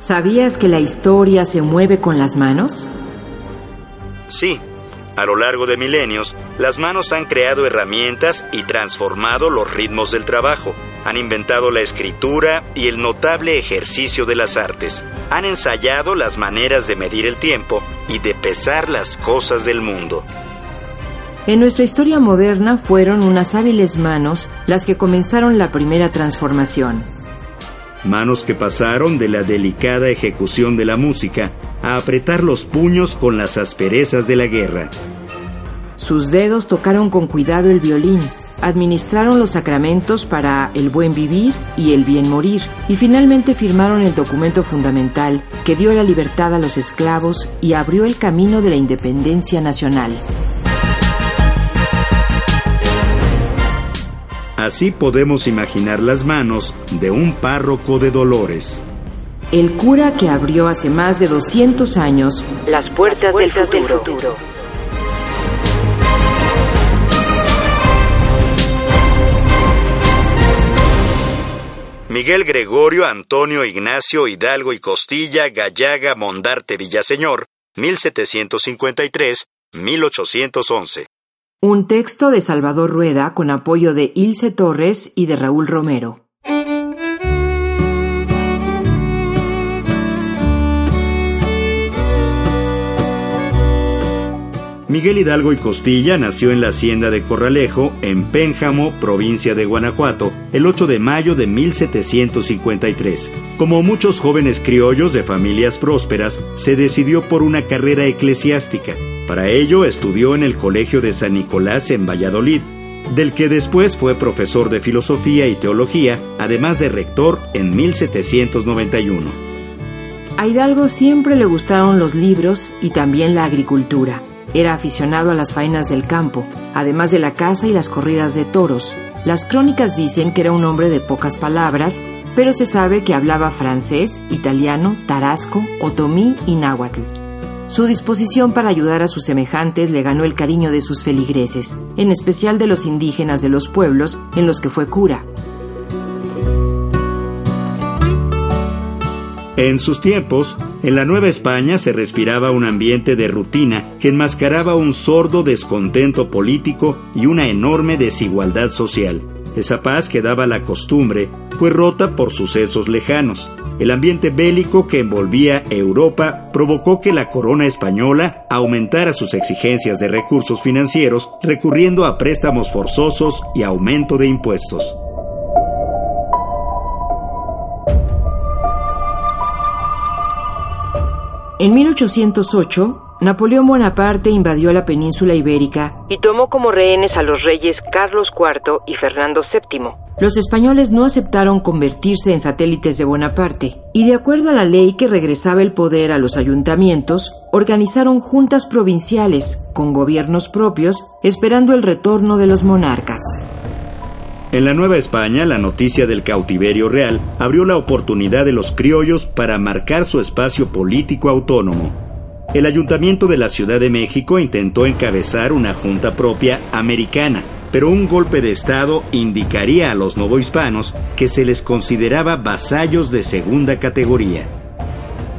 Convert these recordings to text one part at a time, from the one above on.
¿Sabías que la historia se mueve con las manos? Sí, a lo largo de milenios, las manos han creado herramientas y transformado los ritmos del trabajo. Han inventado la escritura y el notable ejercicio de las artes. Han ensayado las maneras de medir el tiempo y de pesar las cosas del mundo. En nuestra historia moderna fueron unas hábiles manos las que comenzaron la primera transformación manos que pasaron de la delicada ejecución de la música a apretar los puños con las asperezas de la guerra. Sus dedos tocaron con cuidado el violín, administraron los sacramentos para el buen vivir y el bien morir, y finalmente firmaron el documento fundamental que dio la libertad a los esclavos y abrió el camino de la independencia nacional. Así podemos imaginar las manos de un párroco de Dolores. El cura que abrió hace más de 200 años las puertas, del, futuro. Miguel Gregorio Antonio Ignacio Hidalgo y Costilla Gallaga Mondarte Villaseñor, 1753-1811. Un texto de Salvador Rueda con apoyo de Ilse Torres y de Raúl Romero. Miguel Hidalgo y Costilla nació en la hacienda de Corralejo, en Pénjamo, provincia de Guanajuato, el 8 de mayo de 1753. Como muchos jóvenes criollos de familias prósperas, se decidió por una carrera eclesiástica. Para ello estudió en el Colegio de San Nicolás en Valladolid, del que después fue profesor de filosofía y teología, además de rector en 1791. A Hidalgo siempre le gustaron los libros y también la agricultura. Era aficionado a las faenas del campo, además de la caza y las corridas de toros. Las crónicas dicen que era un hombre de pocas palabras, pero se sabe que hablaba francés, italiano, tarasco, otomí y náhuatl. Su disposición para ayudar a sus semejantes le ganó el cariño de sus feligreses, en especial de los indígenas de los pueblos en los que fue cura. En sus tiempos, en la Nueva España se respiraba un ambiente de rutina que enmascaraba un sordo descontento político y una enorme desigualdad social. Esa paz que daba la costumbre fue rota por sucesos lejanos. El ambiente bélico que envolvía Europa provocó que la corona española aumentara sus exigencias de recursos financieros recurriendo a préstamos forzosos y aumento de impuestos. En 1808, Napoleón Bonaparte invadió la península ibérica y tomó como rehenes a los reyes Carlos IV y Fernando VII. Los españoles no aceptaron convertirse en satélites de Bonaparte y de acuerdo a la ley que regresaba el poder a los ayuntamientos, organizaron juntas provinciales con gobiernos propios esperando el retorno de los monarcas. En la Nueva España, la noticia del cautiverio real abrió la oportunidad de los criollos para marcar su espacio político autónomo. El ayuntamiento de la Ciudad de México intentó encabezar una junta propia americana, pero un golpe de Estado indicaría a los novohispanos que se les consideraba vasallos de segunda categoría.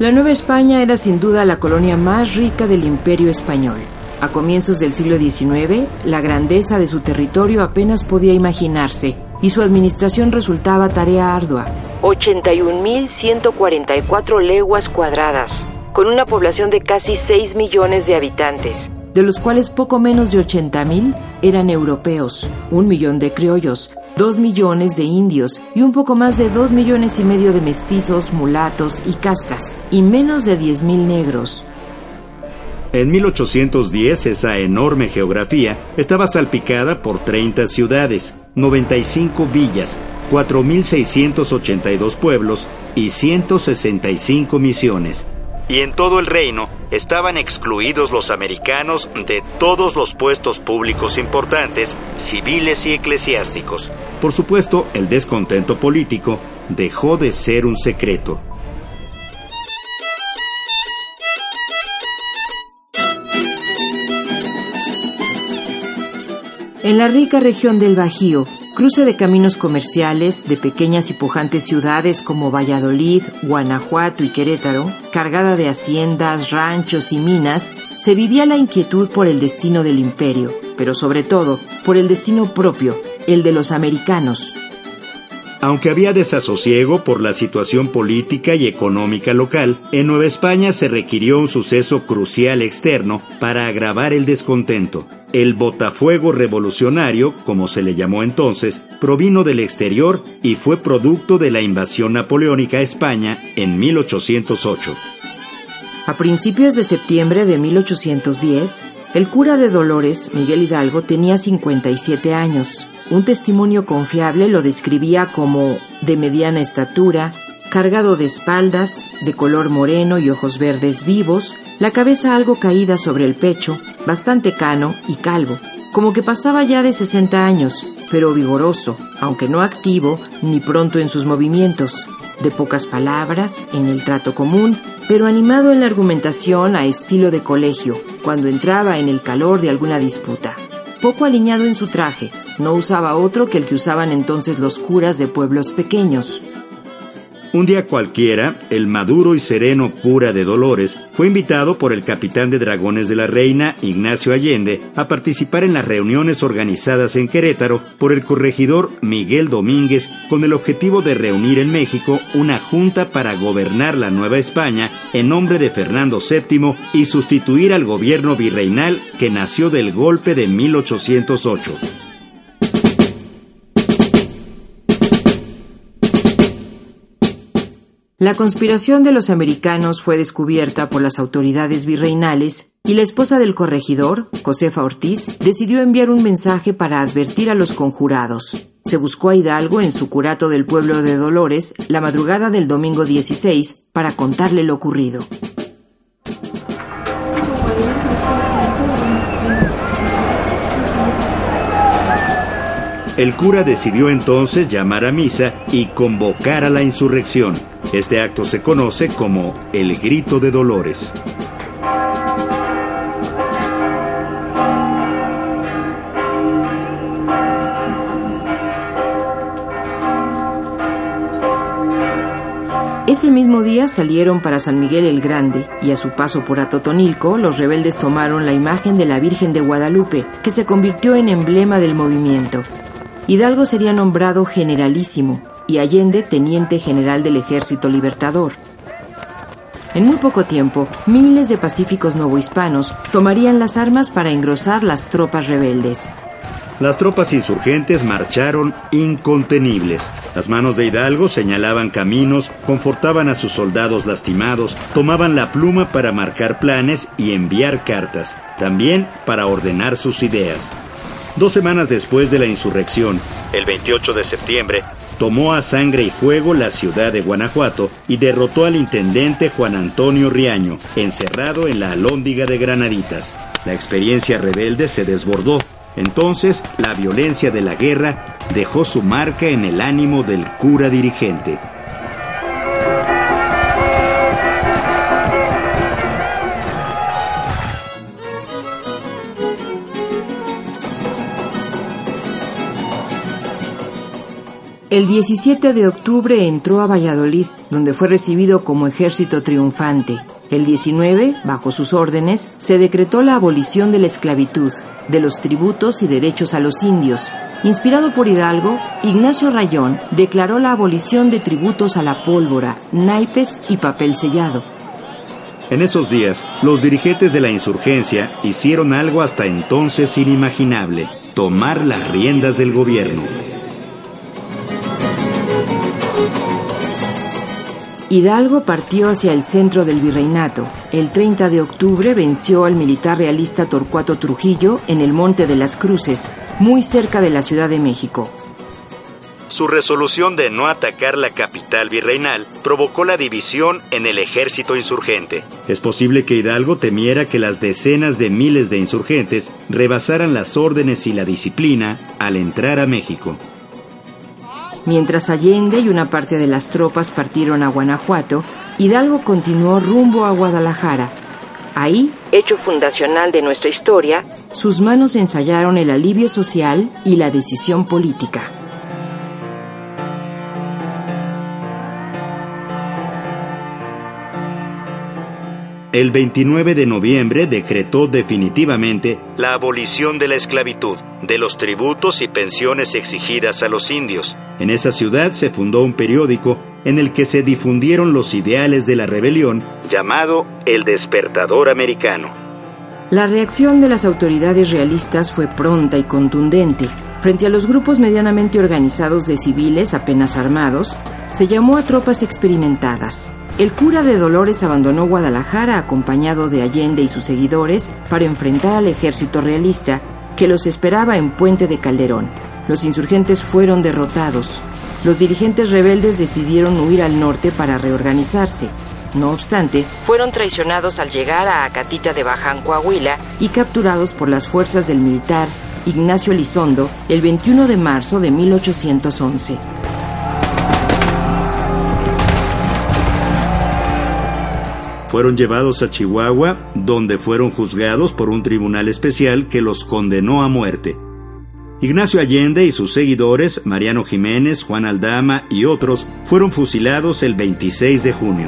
La Nueva España era sin duda la colonia más rica del imperio español. A comienzos del siglo XIX, la grandeza de su territorio apenas podía imaginarse y su administración resultaba tarea ardua. 81.144 leguas cuadradas, con una población de casi 6 millones de habitantes, de los cuales poco menos de 80.000 eran europeos, un millón de criollos, dos millones de indios y un poco más de dos millones y medio de mestizos, mulatos y castas, y menos de 10.000 negros. En 1810 esa enorme geografía estaba salpicada por 30 ciudades, 95 villas, 4.682 pueblos y 165 misiones. Y en todo el reino estaban excluidos los americanos de todos los puestos públicos importantes, civiles y eclesiásticos. Por supuesto, el descontento político dejó de ser un secreto. En la rica región del Bajío, cruce de caminos comerciales de pequeñas y pujantes ciudades como Valladolid, Guanajuato y Querétaro, cargada de haciendas, ranchos y minas, se vivía la inquietud por el destino del imperio, pero sobre todo por el destino propio, el de los americanos, aunque había desasosiego por la situación política y económica local, en Nueva España se requirió un suceso crucial externo para agravar el descontento. El botafuego revolucionario, como se le llamó entonces, provino del exterior y fue producto de la invasión napoleónica a España en 1808. A principios de septiembre de 1810, el cura de Dolores, Miguel Hidalgo, tenía 57 años. Un testimonio confiable lo describía como de mediana estatura, cargado de espaldas, de color moreno y ojos verdes vivos, la cabeza algo caída sobre el pecho, bastante cano y calvo, como que pasaba ya de 60 años, pero vigoroso, aunque no activo ni pronto en sus movimientos, de pocas palabras en el trato común, pero animado en la argumentación a estilo de colegio, cuando entraba en el calor de alguna disputa poco aliñado en su traje, no usaba otro que el que usaban entonces los curas de pueblos pequeños. Un día cualquiera, el maduro y sereno cura de Dolores fue invitado por el capitán de dragones de la Reina, Ignacio Allende, a participar en las reuniones organizadas en Querétaro por el corregidor Miguel Domínguez con el objetivo de reunir en México una junta para gobernar la Nueva España en nombre de Fernando VII y sustituir al gobierno virreinal que nació del golpe de 1808. La conspiración de los americanos fue descubierta por las autoridades virreinales y la esposa del corregidor, Josefa Ortiz, decidió enviar un mensaje para advertir a los conjurados. Se buscó a Hidalgo en su curato del pueblo de Dolores la madrugada del domingo 16 para contarle lo ocurrido. El cura decidió entonces llamar a misa y convocar a la insurrección. Este acto se conoce como el Grito de Dolores. Ese mismo día salieron para San Miguel el Grande y a su paso por Atotonilco los rebeldes tomaron la imagen de la Virgen de Guadalupe, que se convirtió en emblema del movimiento. Hidalgo sería nombrado generalísimo y Allende teniente general del Ejército Libertador. En muy poco tiempo, miles de pacíficos novohispanos tomarían las armas para engrosar las tropas rebeldes. Las tropas insurgentes marcharon incontenibles. Las manos de Hidalgo señalaban caminos, confortaban a sus soldados lastimados, tomaban la pluma para marcar planes y enviar cartas, también para ordenar sus ideas. Dos semanas después de la insurrección, el 28 de septiembre, tomó a sangre y fuego la ciudad de Guanajuato y derrotó al intendente Juan Antonio Riaño, encerrado en la alhóndiga de Granaditas. La experiencia rebelde se desbordó. Entonces, la violencia de la guerra dejó su marca en el ánimo del cura dirigente. El 17 de octubre entró a Valladolid, donde fue recibido como ejército triunfante. El 19, bajo sus órdenes, se decretó la abolición de la esclavitud, de los tributos y derechos a los indios. Inspirado por Hidalgo, Ignacio Rayón declaró la abolición de tributos a la pólvora, naipes y papel sellado. En esos días, los dirigentes de la insurgencia hicieron algo hasta entonces inimaginable, tomar las riendas del gobierno. Hidalgo partió hacia el centro del virreinato. El 30 de octubre venció al militar realista Torcuato Trujillo en el Monte de las Cruces, muy cerca de la Ciudad de México. Su resolución de no atacar la capital virreinal provocó la división en el ejército insurgente. Es posible que Hidalgo temiera que las decenas de miles de insurgentes rebasaran las órdenes y la disciplina al entrar a México. Mientras Allende y una parte de las tropas partieron a Guanajuato, Hidalgo continuó rumbo a Guadalajara. Ahí, hecho fundacional de nuestra historia, sus manos ensayaron el alivio social y la decisión política. el 29 de noviembre decretó definitivamente la abolición de la esclavitud, de los tributos y pensiones exigidas a los indios, en esa ciudad se fundó un periódico en el que se difundieron los ideales de la rebelión llamado El Despertador Americano. La reacción de las autoridades realistas fue pronta y contundente. Frente a los grupos medianamente organizados de civiles apenas armados, se llamó a tropas experimentadas. El cura de Dolores abandonó Guadalajara acompañado de Allende y sus seguidores para enfrentar al ejército realista que los esperaba en Puente de Calderón. Los insurgentes fueron derrotados. Los dirigentes rebeldes decidieron huir al norte para reorganizarse. No obstante, fueron traicionados al llegar a Acatita de Baján, Coahuila, y capturados por las fuerzas del militar Ignacio Elizondo el 21 de marzo de 1811. Fueron llevados a Chihuahua, donde fueron juzgados por un tribunal especial que los condenó a muerte. Ignacio Allende y sus seguidores, Mariano Jiménez, Juan Aldama y otros, fueron fusilados el 26 de junio.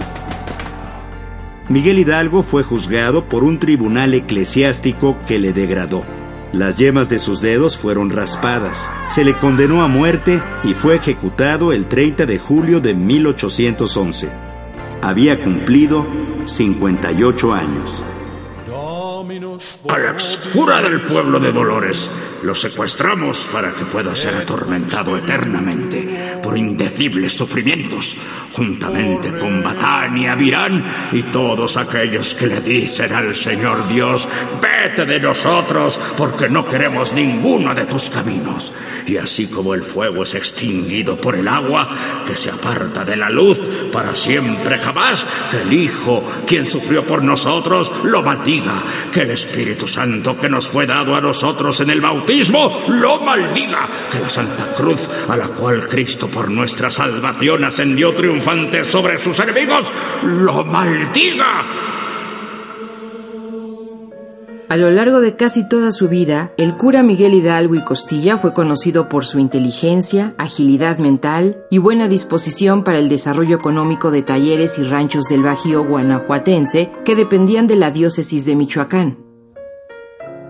Miguel Hidalgo fue juzgado por un tribunal eclesiástico que le degradó. Las yemas de sus dedos fueron raspadas. Se le condenó a muerte y fue ejecutado el 30 de julio de 1811. Había cumplido 58 años. Alex, cura del pueblo de Dolores, lo secuestramos para que pueda ser atormentado eternamente por indecibles sufrimientos, juntamente con Batania, Virán y todos aquellos que le dicen al Señor Dios, vete de nosotros porque no queremos ninguno de tus caminos. Y así como el fuego es extinguido por el agua, que se aparta de la luz para siempre jamás, que el Hijo, quien sufrió por nosotros, lo maldiga, que el Espíritu Santo que nos fue dado a nosotros en el bautismo, lo maldiga, que la Santa Cruz, a la cual Cristo por nuestra salvación ascendió triunfante sobre sus enemigos, lo maldiga a lo largo de casi toda su vida, el cura Miguel Hidalgo y Costilla fue conocido por su inteligencia, agilidad mental y buena disposición para el desarrollo económico de talleres y ranchos del Bajío guanajuatense que dependían de la diócesis de Michoacán.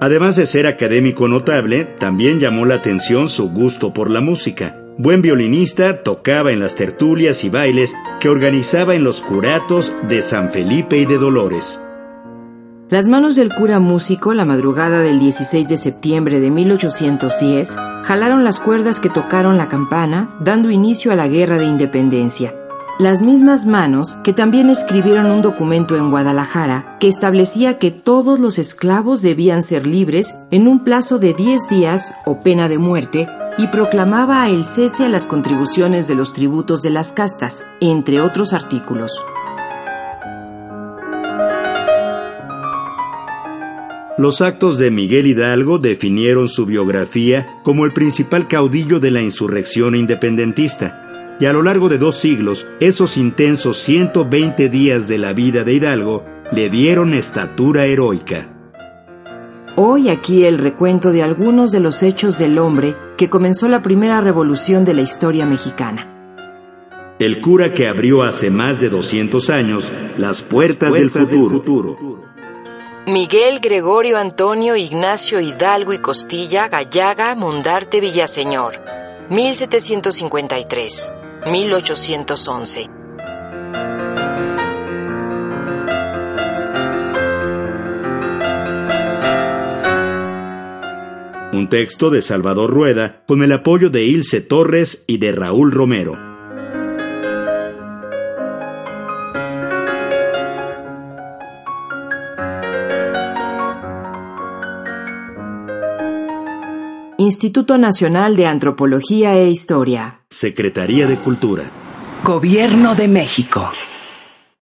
Además de ser académico notable, también llamó la atención su gusto por la música. Buen violinista, tocaba en las tertulias y bailes que organizaba en los curatos de San Felipe y de Dolores. Las manos del cura músico, la madrugada del 16 de septiembre de 1810, jalaron las cuerdas que tocaron la campana, dando inicio a la Guerra de Independencia. Las mismas manos que también escribieron un documento en Guadalajara que establecía que todos los esclavos debían ser libres en un plazo de 10 días o pena de muerte y proclamaba el cese a las contribuciones de los tributos de las castas, entre otros artículos. Los actos de Miguel Hidalgo definieron su biografía como el principal caudillo de la insurrección independentista, y a lo largo de dos siglos, esos intensos 120 días de la vida de Hidalgo le dieron estatura heroica. Hoy aquí el recuento de algunos de los hechos del hombre que comenzó la primera revolución de la historia mexicana. El cura que abrió hace más de 200 años las puertas, del futuro. Miguel Gregorio Antonio Ignacio Hidalgo y Costilla Gallaga Mondarte Villaseñor, 1753, 1811. Un texto de Salvador Rueda con el apoyo de Ilse Torres y de Raúl Romero. Instituto Nacional de Antropología e Historia. Secretaría de Cultura. Gobierno de México.